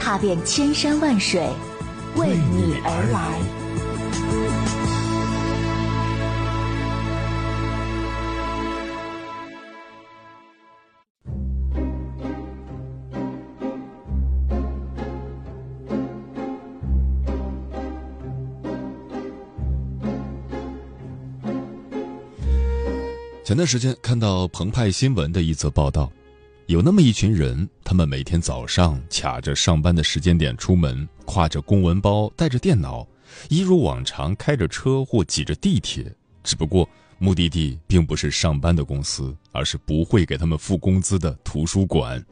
踏遍千山万水，为你而来。前段时间看到澎湃新闻的一则报道，有那么一群人，他们每天早上卡着上班的时间点出门，挎着公文包，带着电脑，一如往常开着车或挤着地铁。只不过目的地并不是上班的公司，而是不会给他们付工资的图书馆。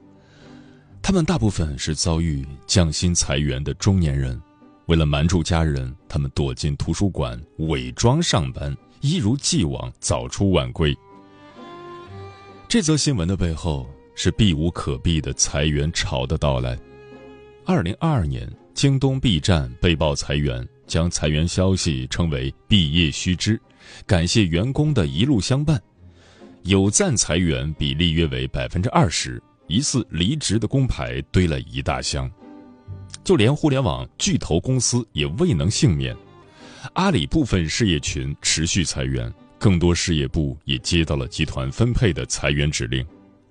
他们大部分是遭遇降薪裁员的中年人，为了瞒住家人，他们躲进图书馆，伪装上班，一如既往早出晚归。这则新闻的背后是避无可避的裁员潮的到来。二零二二年，京东 B 站被曝裁员，将裁员消息称为“毕业须知”，感谢员工的一路相伴。有赞裁员比例约为百分之二十，疑似离职的工牌堆了一大箱。就连互联网巨头公司也未能幸免，阿里部分事业群持续裁员。更多事业部也接到了集团分配的裁员指令，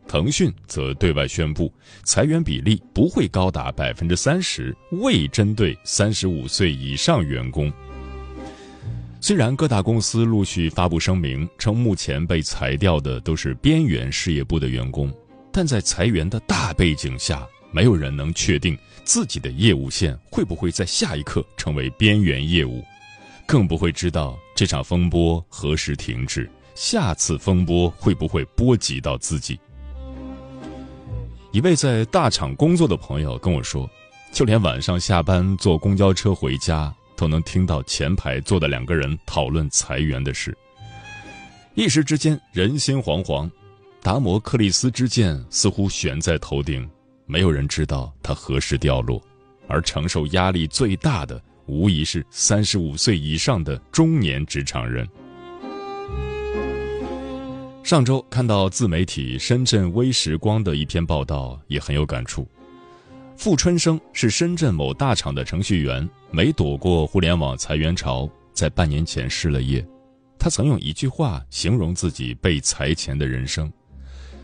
腾讯则对外宣布，裁员比例不会高达百分之三十，未针对三十五岁以上员工。虽然各大公司陆续发布声明，称目前被裁掉的都是边缘事业部的员工，但在裁员的大背景下，没有人能确定自己的业务线会不会在下一刻成为边缘业务。更不会知道这场风波何时停止，下次风波会不会波及到自己。一位在大厂工作的朋友跟我说，就连晚上下班坐公交车回家，都能听到前排坐的两个人讨论裁员的事。一时之间，人心惶惶，达摩克利斯之剑似乎悬在头顶，没有人知道它何时掉落，而承受压力最大的。无疑是三十五岁以上的中年职场人。上周看到自媒体深圳微时光的一篇报道，也很有感触。傅春生是深圳某大厂的程序员，没躲过互联网裁员潮，在半年前失了业。他曾用一句话形容自己被裁前的人生：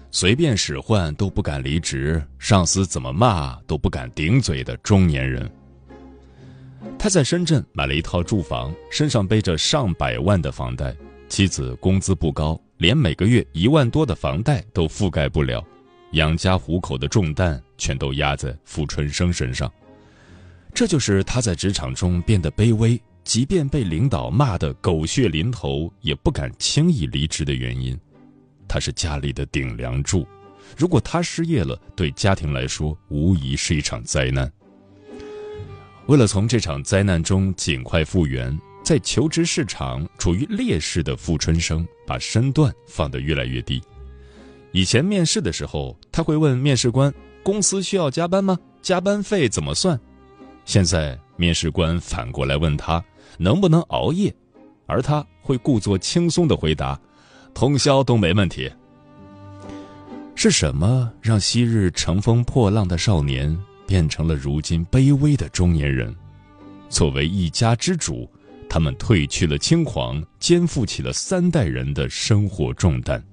随便使唤都不敢离职，上司怎么骂都不敢顶嘴的中年人。他在深圳买了一套住房，身上背着上百万的房贷，妻子工资不高，连每个月一万多的房贷都覆盖不了，养家糊口的重担全都压在傅春生身上。这就是他在职场中变得卑微，即便被领导骂得狗血淋头，也不敢轻易离职的原因。他是家里的顶梁柱，如果他失业了，对家庭来说无疑是一场灾难。为了从这场灾难中尽快复原，在求职市场处于劣势的傅春生把身段放得越来越低。以前面试的时候，他会问面试官：“公司需要加班吗？加班费怎么算？”现在面试官反过来问他能不能熬夜，而他会故作轻松地回答：“通宵都没问题。”是什么让昔日乘风破浪的少年？变成了如今卑微的中年人。作为一家之主，他们褪去了轻狂，肩负起了三代人的生活重担。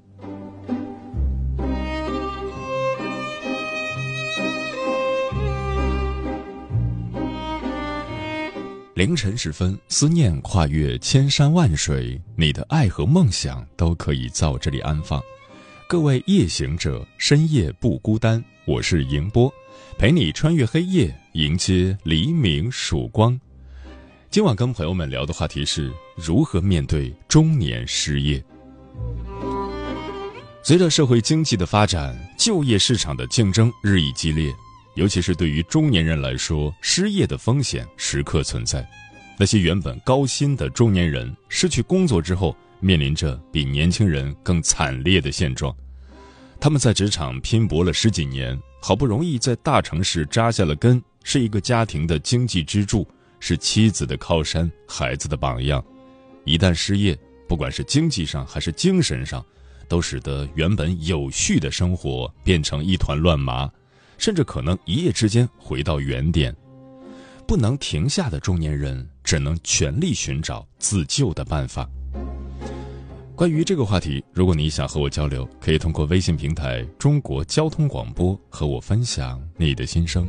凌晨时分，思念跨越千山万水，你的爱和梦想都可以在这里安放。各位夜行者，深夜不孤单。我是迎波。陪你穿越黑夜，迎接黎明曙光。今晚跟朋友们聊的话题是如何面对中年失业。随着社会经济的发展，就业市场的竞争日益激烈，尤其是对于中年人来说，失业的风险时刻存在。那些原本高薪的中年人，失去工作之后，面临着比年轻人更惨烈的现状。他们在职场拼搏了十几年，好不容易在大城市扎下了根，是一个家庭的经济支柱，是妻子的靠山，孩子的榜样。一旦失业，不管是经济上还是精神上，都使得原本有序的生活变成一团乱麻。甚至可能一夜之间回到原点，不能停下的中年人只能全力寻找自救的办法。关于这个话题，如果你想和我交流，可以通过微信平台“中国交通广播”和我分享你的心声。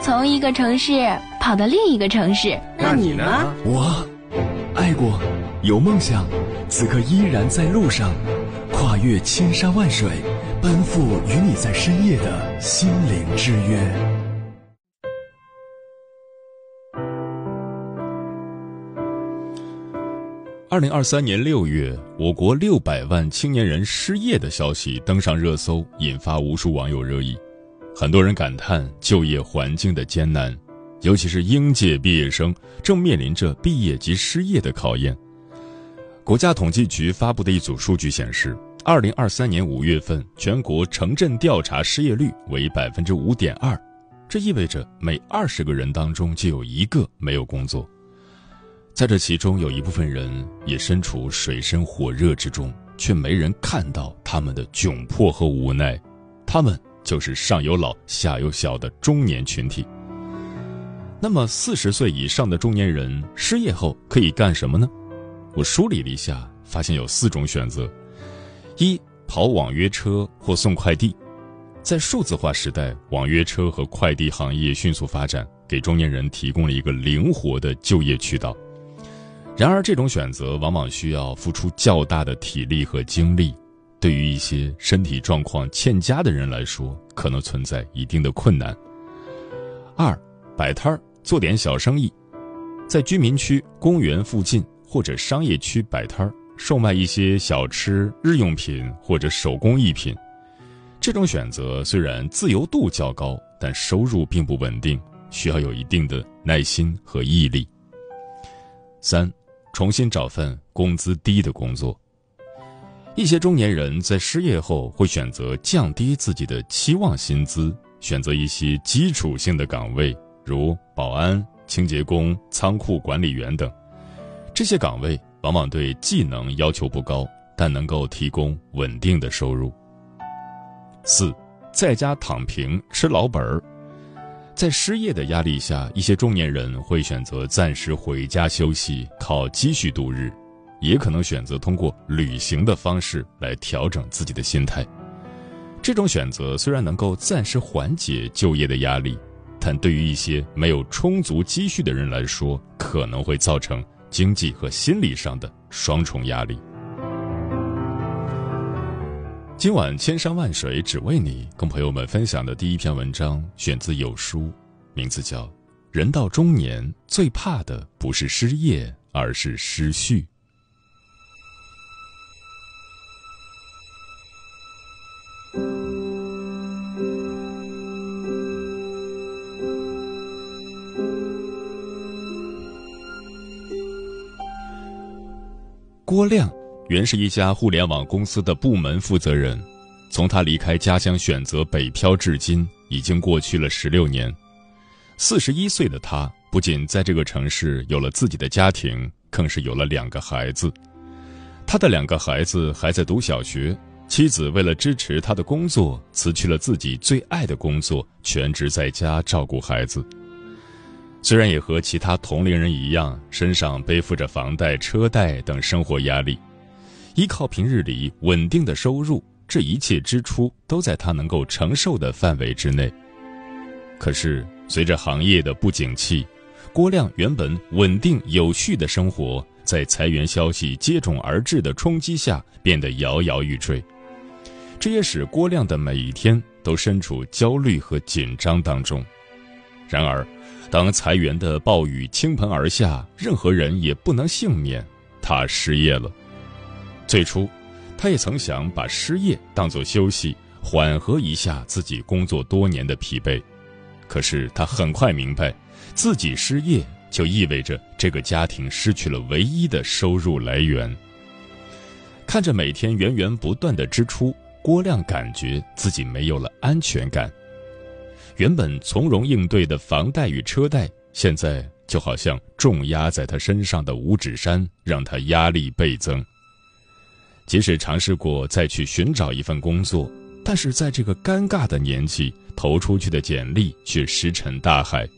从一个城市跑到另一个城市。那你呢？我爱过，有梦想，此刻依然在路上，跨越千山万水，奔赴与你在深夜的心灵之约。二零二三年六月，我国六百万青年人失业的消息登上热搜，引发无数网友热议。很多人感叹就业环境的艰难。尤其是应届毕业生正面临着毕业及失业的考验。国家统计局发布的一组数据显示，二零二三年五月份全国城镇调查失业率为百分之五点二，这意味着每二十个人当中就有一个没有工作。在这其中，有一部分人也身处水深火热之中，却没人看到他们的窘迫和无奈。他们就是上有老下有小的中年群体。那么，四十岁以上的中年人失业后可以干什么呢？我梳理了一下，发现有四种选择：一、跑网约车或送快递。在数字化时代，网约车和快递行业迅速发展，给中年人提供了一个灵活的就业渠道。然而，这种选择往往需要付出较大的体力和精力，对于一些身体状况欠佳的人来说，可能存在一定的困难。二、摆摊儿。做点小生意，在居民区、公园附近或者商业区摆摊儿，售卖一些小吃、日用品或者手工艺品。这种选择虽然自由度较高，但收入并不稳定，需要有一定的耐心和毅力。三，重新找份工资低的工作。一些中年人在失业后会选择降低自己的期望薪资，选择一些基础性的岗位。如保安、清洁工、仓库管理员等，这些岗位往往对技能要求不高，但能够提供稳定的收入。四，在家躺平吃老本儿，在失业的压力下，一些中年人会选择暂时回家休息，靠积蓄度日，也可能选择通过旅行的方式来调整自己的心态。这种选择虽然能够暂时缓解就业的压力。但对于一些没有充足积蓄的人来说，可能会造成经济和心理上的双重压力。今晚千山万水只为你，跟朋友们分享的第一篇文章选自有书，名字叫《人到中年最怕的不是失业，而是失序》。郭亮原是一家互联网公司的部门负责人，从他离开家乡选择北漂至今，已经过去了十六年。四十一岁的他，不仅在这个城市有了自己的家庭，更是有了两个孩子。他的两个孩子还在读小学，妻子为了支持他的工作，辞去了自己最爱的工作，全职在家照顾孩子。虽然也和其他同龄人一样，身上背负着房贷、车贷等生活压力，依靠平日里稳定的收入，这一切支出都在他能够承受的范围之内。可是，随着行业的不景气，郭亮原本稳定有序的生活，在裁员消息接踵而至的冲击下，变得摇摇欲坠。这也使郭亮的每一天都身处焦虑和紧张当中。然而，当裁员的暴雨倾盆而下，任何人也不能幸免，他失业了。最初，他也曾想把失业当作休息，缓和一下自己工作多年的疲惫。可是他很快明白，自己失业就意味着这个家庭失去了唯一的收入来源。看着每天源源不断的支出，郭亮感觉自己没有了安全感。原本从容应对的房贷与车贷，现在就好像重压在他身上的五指山，让他压力倍增。即使尝试过再去寻找一份工作，但是在这个尴尬的年纪。投出去的简历却石沉大海。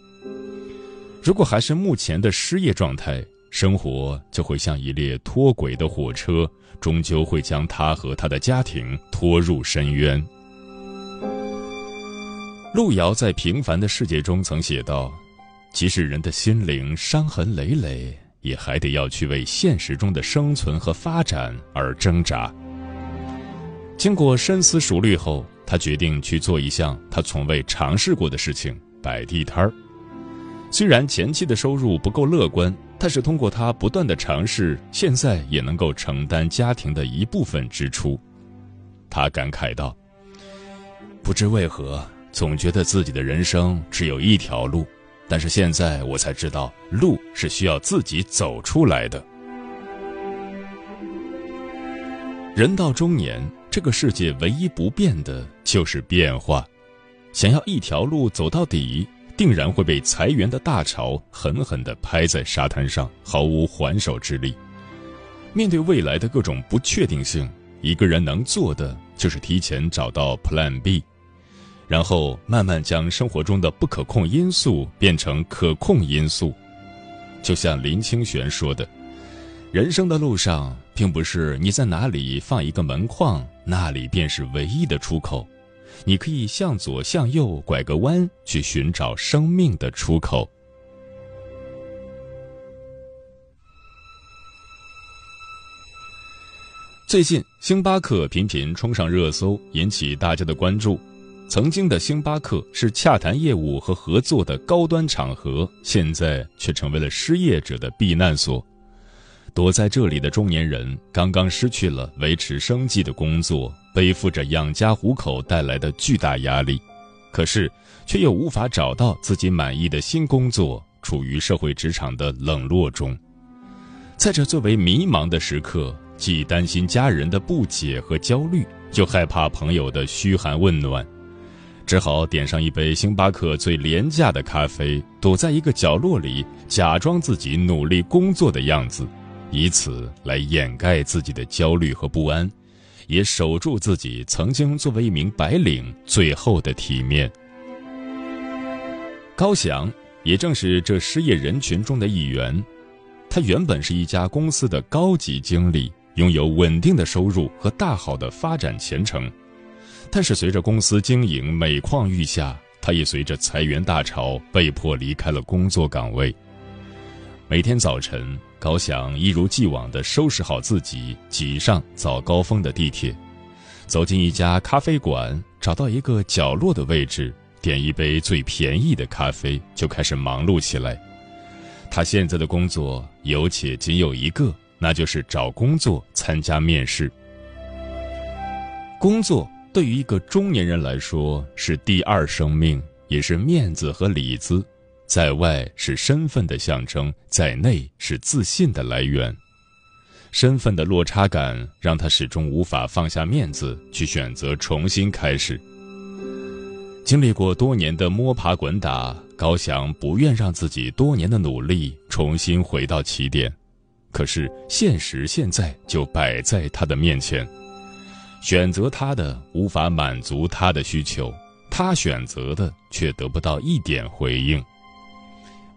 如果还是目前的失业状态，生活就会像一列脱轨的火车，终究会将他和他的家庭拖入深渊。路遥在《平凡的世界》中曾写道：“即使人的心灵伤痕累累，也还得要去为现实中的生存和发展而挣扎。”经过深思熟虑后。他决定去做一项他从未尝试过的事情——摆地摊儿。虽然前期的收入不够乐观，但是通过他不断的尝试，现在也能够承担家庭的一部分支出。他感慨道：“不知为何，总觉得自己的人生只有一条路，但是现在我才知道，路是需要自己走出来的。人到中年。”这个世界唯一不变的就是变化，想要一条路走到底，定然会被裁员的大潮狠狠地拍在沙滩上，毫无还手之力。面对未来的各种不确定性，一个人能做的就是提前找到 Plan B，然后慢慢将生活中的不可控因素变成可控因素。就像林清玄说的。人生的路上，并不是你在哪里放一个门框，那里便是唯一的出口。你可以向左向右拐个弯，去寻找生命的出口。最近，星巴克频频冲上热搜，引起大家的关注。曾经的星巴克是洽谈业务和合作的高端场合，现在却成为了失业者的避难所。躲在这里的中年人刚刚失去了维持生计的工作，背负着养家糊口带来的巨大压力，可是却又无法找到自己满意的新工作，处于社会职场的冷落中。在这最为迷茫的时刻，既担心家人的不解和焦虑，又害怕朋友的嘘寒问暖，只好点上一杯星巴克最廉价的咖啡，躲在一个角落里，假装自己努力工作的样子。以此来掩盖自己的焦虑和不安，也守住自己曾经作为一名白领最后的体面。高翔也正是这失业人群中的一员，他原本是一家公司的高级经理，拥有稳定的收入和大好的发展前程，但是随着公司经营每况愈下，他也随着裁员大潮被迫离开了工作岗位。每天早晨。高翔一如既往地收拾好自己，挤上早高峰的地铁，走进一家咖啡馆，找到一个角落的位置，点一杯最便宜的咖啡，就开始忙碌起来。他现在的工作有且仅有一个，那就是找工作、参加面试。工作对于一个中年人来说是第二生命，也是面子和里子。在外是身份的象征，在内是自信的来源。身份的落差感让他始终无法放下面子，去选择重新开始。经历过多年的摸爬滚打，高翔不愿让自己多年的努力重新回到起点。可是现实现在就摆在他的面前，选择他的无法满足他的需求，他选择的却得不到一点回应。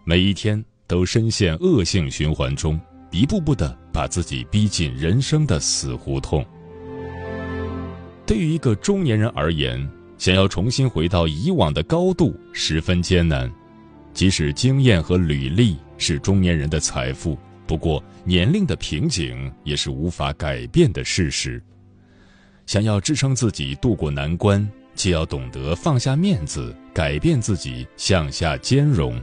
每一天都深陷恶性循环中，一步步的把自己逼进人生的死胡同。对于一个中年人而言，想要重新回到以往的高度十分艰难。即使经验和履历是中年人的财富，不过年龄的瓶颈也是无法改变的事实。想要支撑自己渡过难关，就要懂得放下面子，改变自己，向下兼容。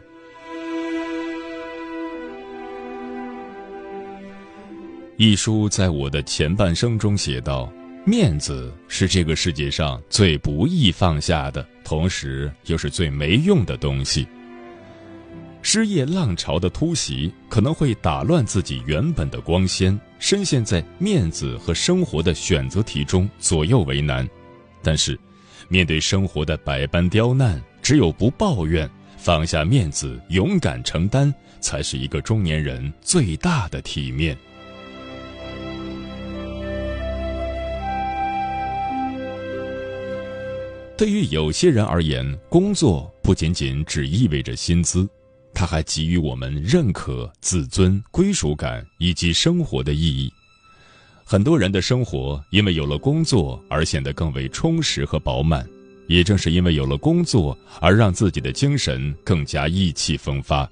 一书在我的前半生中写道：“面子是这个世界上最不易放下的，同时又是最没用的东西。”失业浪潮的突袭可能会打乱自己原本的光鲜，深陷在面子和生活的选择题中左右为难。但是，面对生活的百般刁难，只有不抱怨，放下面子，勇敢承担，才是一个中年人最大的体面。对于有些人而言，工作不仅仅只意味着薪资。他还给予我们认可、自尊、归属感以及生活的意义。很多人的生活因为有了工作而显得更为充实和饱满，也正是因为有了工作而让自己的精神更加意气风发。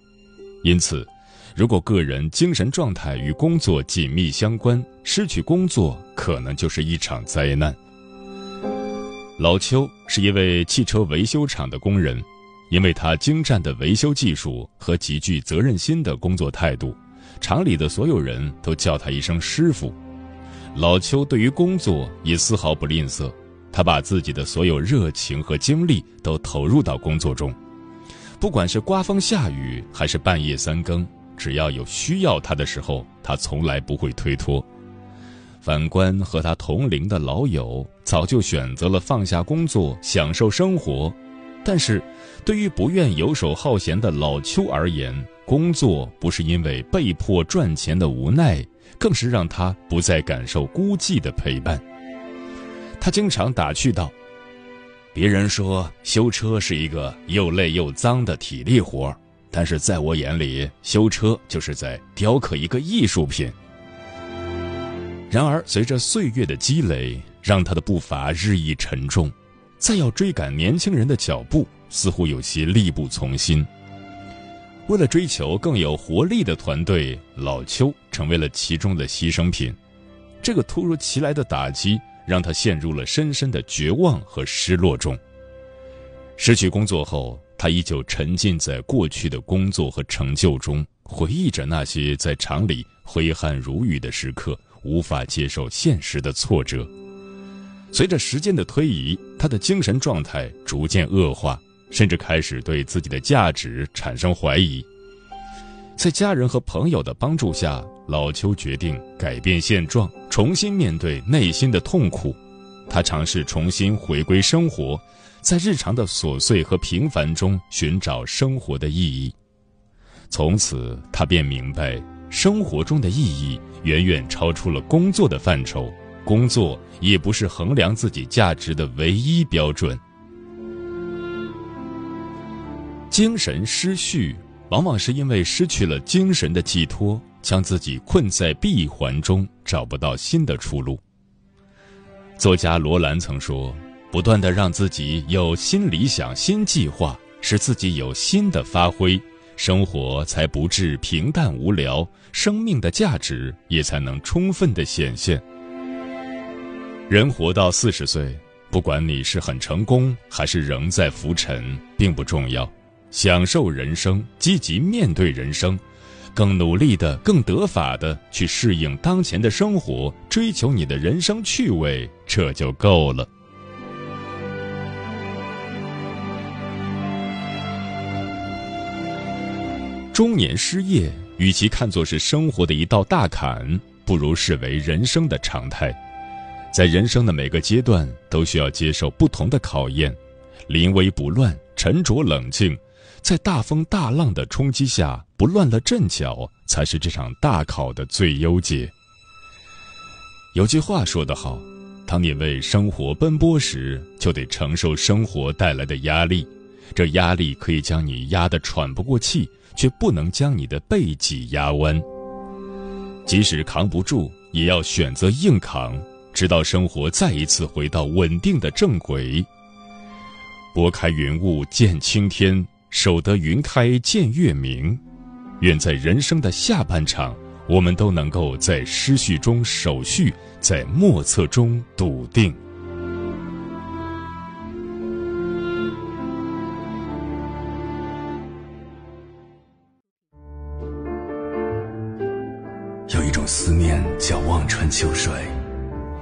因此，如果个人精神状态与工作紧密相关，失去工作可能就是一场灾难。老邱是一位汽车维修厂的工人。因为他精湛的维修技术和极具责任心的工作态度，厂里的所有人都叫他一声师傅。老邱对于工作也丝毫不吝啬，他把自己的所有热情和精力都投入到工作中，不管是刮风下雨还是半夜三更，只要有需要他的时候，他从来不会推脱。反观和他同龄的老友，早就选择了放下工作，享受生活。但是，对于不愿游手好闲的老邱而言，工作不是因为被迫赚钱的无奈，更是让他不再感受孤寂的陪伴。他经常打趣道：“别人说修车是一个又累又脏的体力活，但是在我眼里，修车就是在雕刻一个艺术品。”然而，随着岁月的积累，让他的步伐日益沉重。再要追赶年轻人的脚步，似乎有些力不从心。为了追求更有活力的团队，老邱成为了其中的牺牲品。这个突如其来的打击让他陷入了深深的绝望和失落中。失去工作后，他依旧沉浸在过去的工作和成就中，回忆着那些在厂里挥汗如雨的时刻，无法接受现实的挫折。随着时间的推移，他的精神状态逐渐恶化，甚至开始对自己的价值产生怀疑。在家人和朋友的帮助下，老邱决定改变现状，重新面对内心的痛苦。他尝试重新回归生活，在日常的琐碎和平凡中寻找生活的意义。从此，他便明白，生活中的意义远远超出了工作的范畴。工作也不是衡量自己价值的唯一标准。精神失序，往往是因为失去了精神的寄托，将自己困在闭环中，找不到新的出路。作家罗兰曾说：“不断的让自己有新理想、新计划，使自己有新的发挥，生活才不致平淡无聊，生命的价值也才能充分的显现。”人活到四十岁，不管你是很成功还是仍在浮沉，并不重要。享受人生，积极面对人生，更努力的、更得法的去适应当前的生活，追求你的人生趣味，这就够了。中年失业，与其看作是生活的一道大坎，不如视为人生的常态。在人生的每个阶段，都需要接受不同的考验，临危不乱，沉着冷静，在大风大浪的冲击下不乱了阵脚，才是这场大考的最优解。有句话说得好：，当你为生活奔波时，就得承受生活带来的压力，这压力可以将你压得喘不过气，却不能将你的背脊压弯。即使扛不住，也要选择硬扛，直到生活再一次回到稳定的正轨。拨开云雾见青天，守得云开见月明。愿在人生的下半场，我们都能够在失序中守序，在莫测中笃定。有一种思念叫望穿秋水，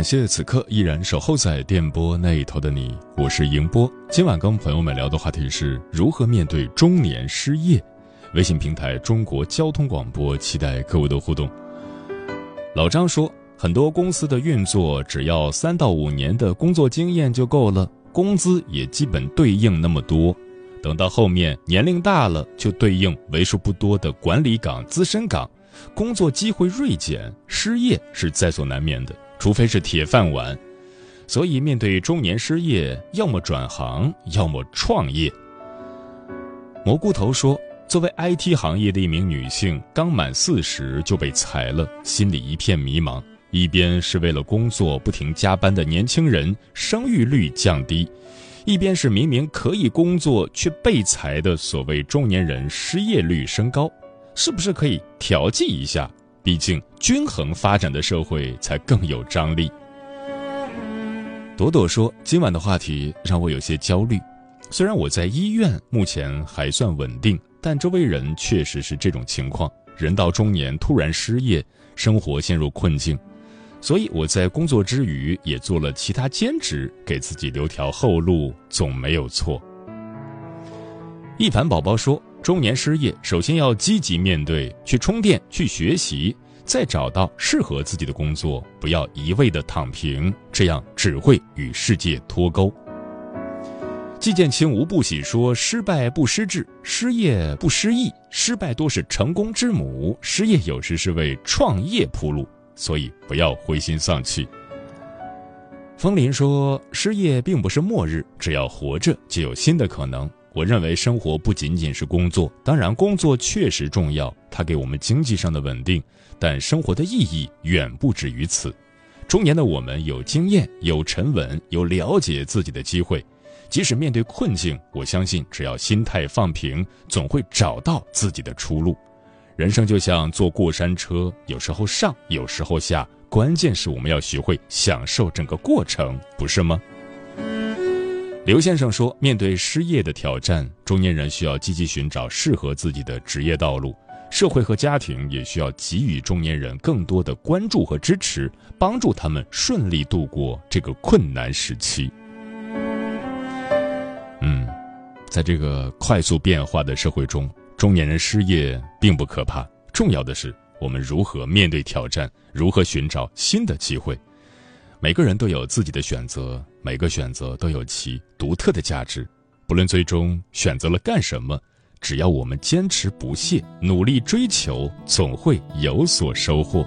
感谢此刻依然守候在电波那一头的你，我是迎波。今晚跟朋友们聊的话题是如何面对中年失业。微信平台中国交通广播，期待各位的互动。老张说，很多公司的运作只要三到五年的工作经验就够了，工资也基本对应那么多。等到后面年龄大了，就对应为数不多的管理岗、资深岗，工作机会锐减，失业是在所难免的。除非是铁饭碗，所以面对中年失业，要么转行，要么创业。蘑菇头说，作为 IT 行业的一名女性，刚满四十就被裁了，心里一片迷茫。一边是为了工作不停加班的年轻人，生育率降低；一边是明明可以工作却被裁的所谓中年人失业率升高，是不是可以调剂一下？毕竟，均衡发展的社会才更有张力。朵朵说：“今晚的话题让我有些焦虑。虽然我在医院目前还算稳定，但周围人确实是这种情况。人到中年突然失业，生活陷入困境，所以我在工作之余也做了其他兼职，给自己留条后路，总没有错。”一凡宝宝说。中年失业，首先要积极面对，去充电，去学习，再找到适合自己的工作，不要一味的躺平，这样只会与世界脱钩。季建清无不喜说：“失败不失志，失业不失意，失败多是成功之母，失业有时是为创业铺路，所以不要灰心丧气。”风林说：“失业并不是末日，只要活着，就有新的可能。”我认为生活不仅仅是工作，当然工作确实重要，它给我们经济上的稳定，但生活的意义远不止于此。中年的我们有经验、有沉稳、有了解自己的机会，即使面对困境，我相信只要心态放平，总会找到自己的出路。人生就像坐过山车，有时候上，有时候下，关键是我们要学会享受整个过程，不是吗？刘先生说：“面对失业的挑战，中年人需要积极寻找适合自己的职业道路，社会和家庭也需要给予中年人更多的关注和支持，帮助他们顺利度过这个困难时期。”嗯，在这个快速变化的社会中，中年人失业并不可怕，重要的是我们如何面对挑战，如何寻找新的机会。每个人都有自己的选择，每个选择都有其独特的价值。不论最终选择了干什么，只要我们坚持不懈，努力追求，总会有所收获。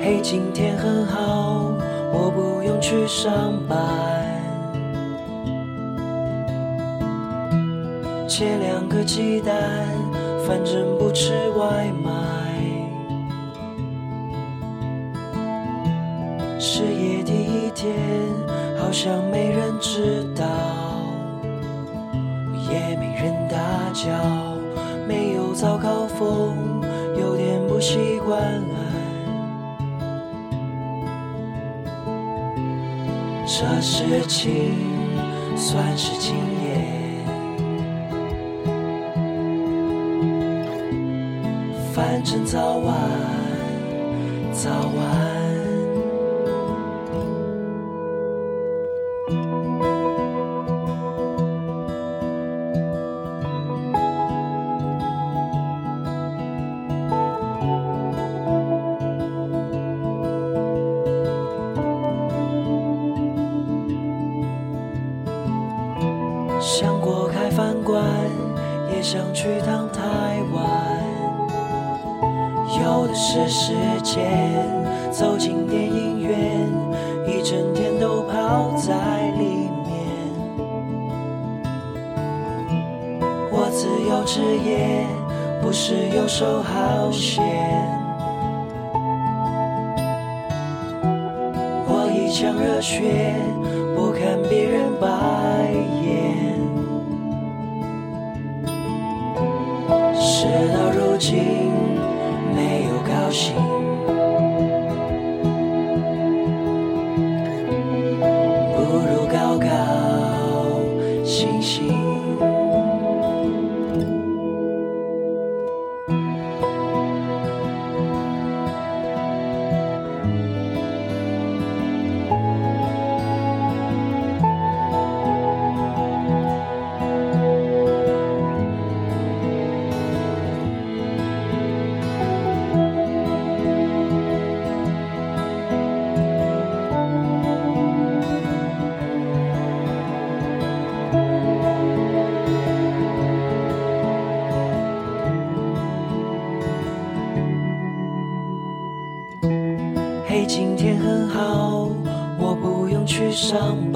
嘿，今天很好，我不用去上班。鸡蛋，反正不吃外卖。失业第一天，好像没人知道，也没人打搅，没有早高峰，有点不习惯。这事情算是经验。反正早晚，早晚。自由职业，不是游手好闲。我一腔热血，不看别人白眼。事到如今，没有高兴，用